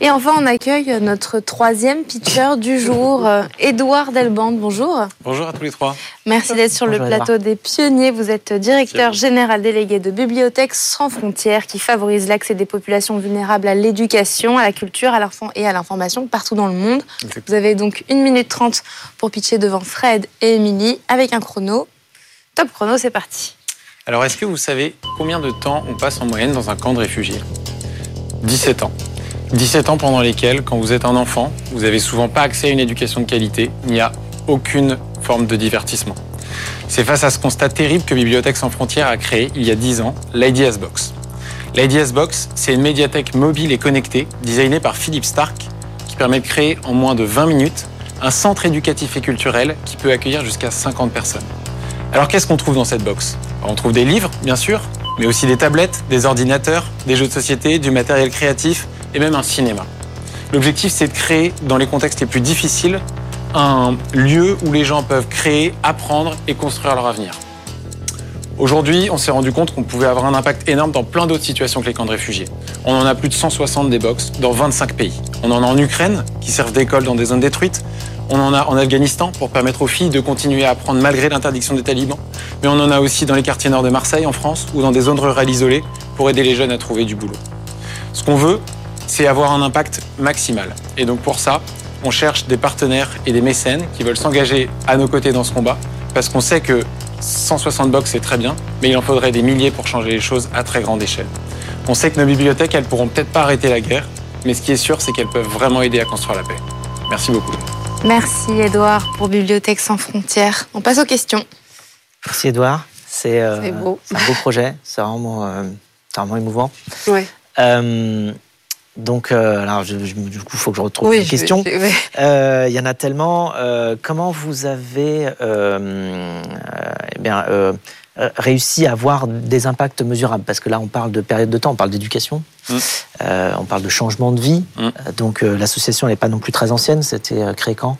Et enfin, on accueille notre troisième pitcher du jour, Edouard Delbande. Bonjour. Bonjour à tous les trois. Merci d'être sur le plateau des pionniers. Vous êtes directeur général délégué de Bibliothèques sans frontières qui favorise l'accès des populations vulnérables à l'éducation, à la culture à et à l'information partout dans le monde. Vous avez donc une minute trente pour pitcher devant Fred et Émilie avec un chrono. Top chrono, c'est parti. Alors, est-ce que vous savez combien de temps on passe en moyenne dans un camp de réfugiés? 17 ans. 17 ans pendant lesquels, quand vous êtes un enfant, vous n'avez souvent pas accès à une éducation de qualité, il n'y a aucune forme de divertissement. C'est face à ce constat terrible que Bibliothèques sans frontières a créé, il y a 10 ans, l'IDS Box. L'IDS Box, c'est une médiathèque mobile et connectée, designée par Philippe Stark, qui permet de créer en moins de 20 minutes un centre éducatif et culturel qui peut accueillir jusqu'à 50 personnes. Alors qu'est-ce qu'on trouve dans cette box? On trouve des livres, bien sûr, mais aussi des tablettes, des ordinateurs, des jeux de société, du matériel créatif, et même un cinéma. L'objectif, c'est de créer, dans les contextes les plus difficiles, un lieu où les gens peuvent créer, apprendre et construire leur avenir. Aujourd'hui, on s'est rendu compte qu'on pouvait avoir un impact énorme dans plein d'autres situations que les camps de réfugiés. On en a plus de 160 des box dans 25 pays. On en a en Ukraine, qui servent d'école dans des zones détruites. On en a en Afghanistan pour permettre aux filles de continuer à apprendre malgré l'interdiction des talibans. Mais on en a aussi dans les quartiers nord de Marseille, en France, ou dans des zones rurales isolées pour aider les jeunes à trouver du boulot. Ce qu'on veut, c'est avoir un impact maximal. Et donc pour ça, on cherche des partenaires et des mécènes qui veulent s'engager à nos côtés dans ce combat, parce qu'on sait que 160 box, c'est très bien, mais il en faudrait des milliers pour changer les choses à très grande échelle. On sait que nos bibliothèques, elles pourront peut-être pas arrêter la guerre, mais ce qui est sûr, c'est qu'elles peuvent vraiment aider à construire la paix. Merci beaucoup. Merci Edouard pour Bibliothèques sans frontières. On passe aux questions. Merci Edouard. C'est euh, un beau projet, c'est vraiment, euh, vraiment, émouvant. Ouais. Euh, donc, euh, alors, du coup, il faut que je retrouve une question. Euh, il y en a tellement. Euh, comment vous avez eh bien, réussi à avoir des impacts mesurables? Parce que là, on parle de période de temps, on parle d'éducation, mm. on parle de changement de vie. Mm. Donc, l'association n'est pas non plus très ancienne. C'était créé quand?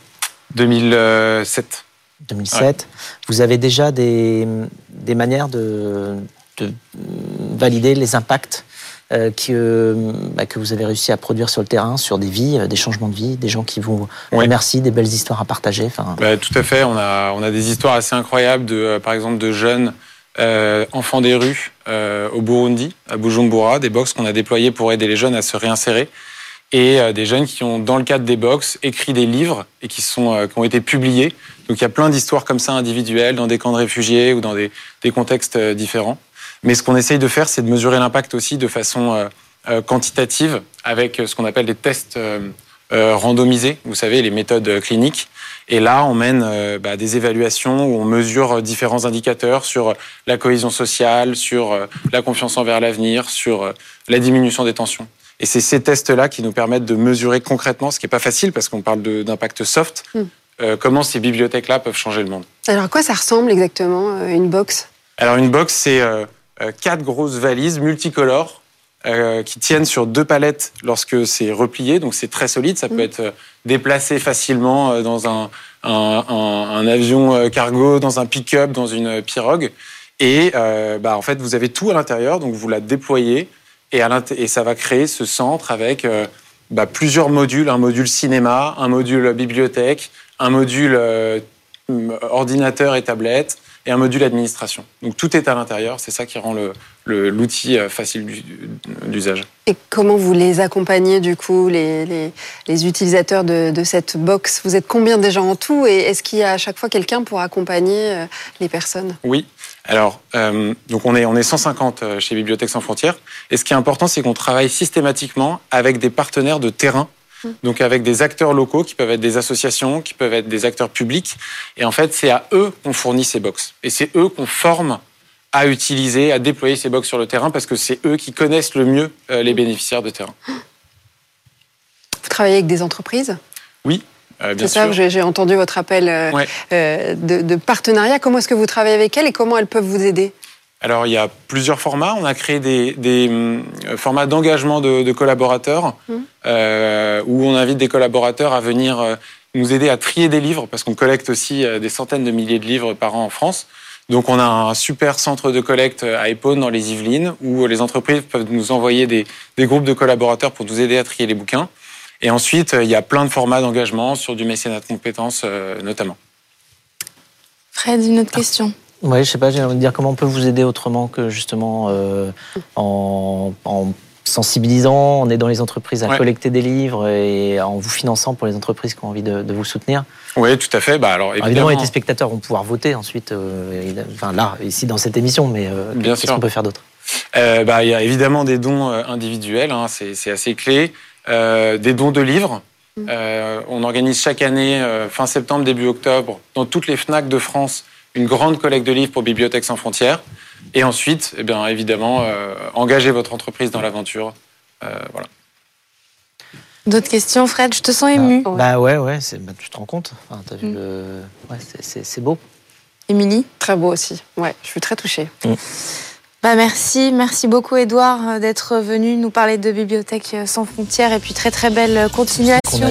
2007. 2007. Vous avez déjà des, des manières de, de valider les impacts? Euh, que, euh, bah, que vous avez réussi à produire sur le terrain, sur des vies, euh, des changements de vie, des gens qui vous remercient, des belles histoires à partager. Bah, tout à fait. On a, on a des histoires assez incroyables, de, par exemple, de jeunes enfants des rues au Burundi, à Bujumbura, des box qu'on a déployés pour aider les jeunes à se réinsérer. Et des jeunes qui ont, dans le cadre des box, écrit des livres et qui, sont, qui ont été publiés. Donc il y a plein d'histoires comme ça individuelles dans des camps de réfugiés ou dans des, des contextes différents. Mais ce qu'on essaye de faire, c'est de mesurer l'impact aussi de façon euh, euh, quantitative avec ce qu'on appelle des tests euh, randomisés, vous savez, les méthodes cliniques. Et là, on mène bah, des évaluations où on mesure différents indicateurs sur la cohésion sociale, sur la confiance envers l'avenir, sur la diminution des tensions. Et c'est ces tests-là qui nous permettent de mesurer concrètement, ce qui n'est pas facile parce qu'on parle d'impact soft, hmm. comment ces bibliothèques-là peuvent changer le monde. Alors à quoi ça ressemble exactement une box? Alors une box, c'est euh, quatre grosses valises multicolores euh, qui tiennent sur deux palettes lorsque c'est replié, donc c'est très solide. Ça peut mm. être euh, déplacé facilement dans un, avion cargo, dans un pick-up, dans une pirogue. Et bah, en fait, vous avez tout à l'intérieur, donc vous la déployez et, et, ça va créer ce centre avec bah, plusieurs modules, un module cinéma, un module bibliothèque, un module ordinateur et tablette, et un module administration. Donc tout est à l'intérieur, c'est ça qui rend l'outil le, euh, facile d'usage. Et comment vous les accompagnez du coup, les, les, utilisateurs de, cette box? Vous êtes combien déjà en tout? Et est-ce qu'il y a à chaque fois quelqu'un pour accompagner euh, les personnes? Oui. Alors, euh, donc on est, on est 150 chez Bibliothèques sans frontières. Et ce qui est important, c'est qu'on travaille systématiquement avec des partenaires de terrain donc avec des acteurs locaux qui peuvent être des associations, qui peuvent être des acteurs publics. Et en fait, c'est à eux qu'on fournit ces box. Et c'est eux qu'on forme à utiliser, à déployer ces box sur le terrain parce que c'est eux qui connaissent le mieux euh, les bénéficiaires de terrain. travaillez avec des entreprises? Oui, euh, C'est ça, j'ai entendu votre appel euh, euh, de, partenariat. Comment est-ce que vous travaillez avec elles et comment elles peuvent vous aider? Alors, il y a plusieurs formats. On a créé des, hum, formats d'engagement de, collaborateurs mmh. où on invite des collaborateurs à venir nous aider à trier des livres parce qu'on collecte aussi des centaines de milliers de livres par an en France. Donc, on a un super centre de collecte à Épône dans les Yvelines où les entreprises peuvent nous envoyer des groupes de collaborateurs pour nous aider à trier les bouquins. Et ensuite, il y a plein de formats d'engagement sur du mécénat de compétences euh, notamment. Fred, une autre question? Oui, je sais pas, j'ai envie de dire comment on peut vous aider autrement que justement euh, en, sensibilisant, en aidant les entreprises à collecter des livres et en vous finançant pour les entreprises qui ont envie de, vous soutenir. Oui, tout à fait. Bah, alors, évidemment, les spectateurs vont pouvoir voter ensuite, euh, enfin là, ici dans cette émission, mais qu'est-ce qu'on peut faire d'autre? Bah, Il y a évidemment des dons individuels, hein, c'est assez clé. Euh, des dons de livres. Mm. Euh, on organise chaque année, euh, fin septembre, début octobre, dans toutes les FNAC de France, une grande collecte de livres pour Bibliothèques sans frontières. Et ensuite, eh bien, évidemment, engagez votre entreprise dans l'aventure. voilà. D'autres questions, Fred? Je te sens ému. Bah, bah ouais, ouais, bah, tu te rends compte. Enfin, as vu mm. le... ouais, c'est beau. Émilie? Très beau aussi. Ouais, je suis très touchée. Mm. Bah merci, merci beaucoup Edouard d'être venu nous parler de Bibliothèque sans frontières et puis très très belle continuation.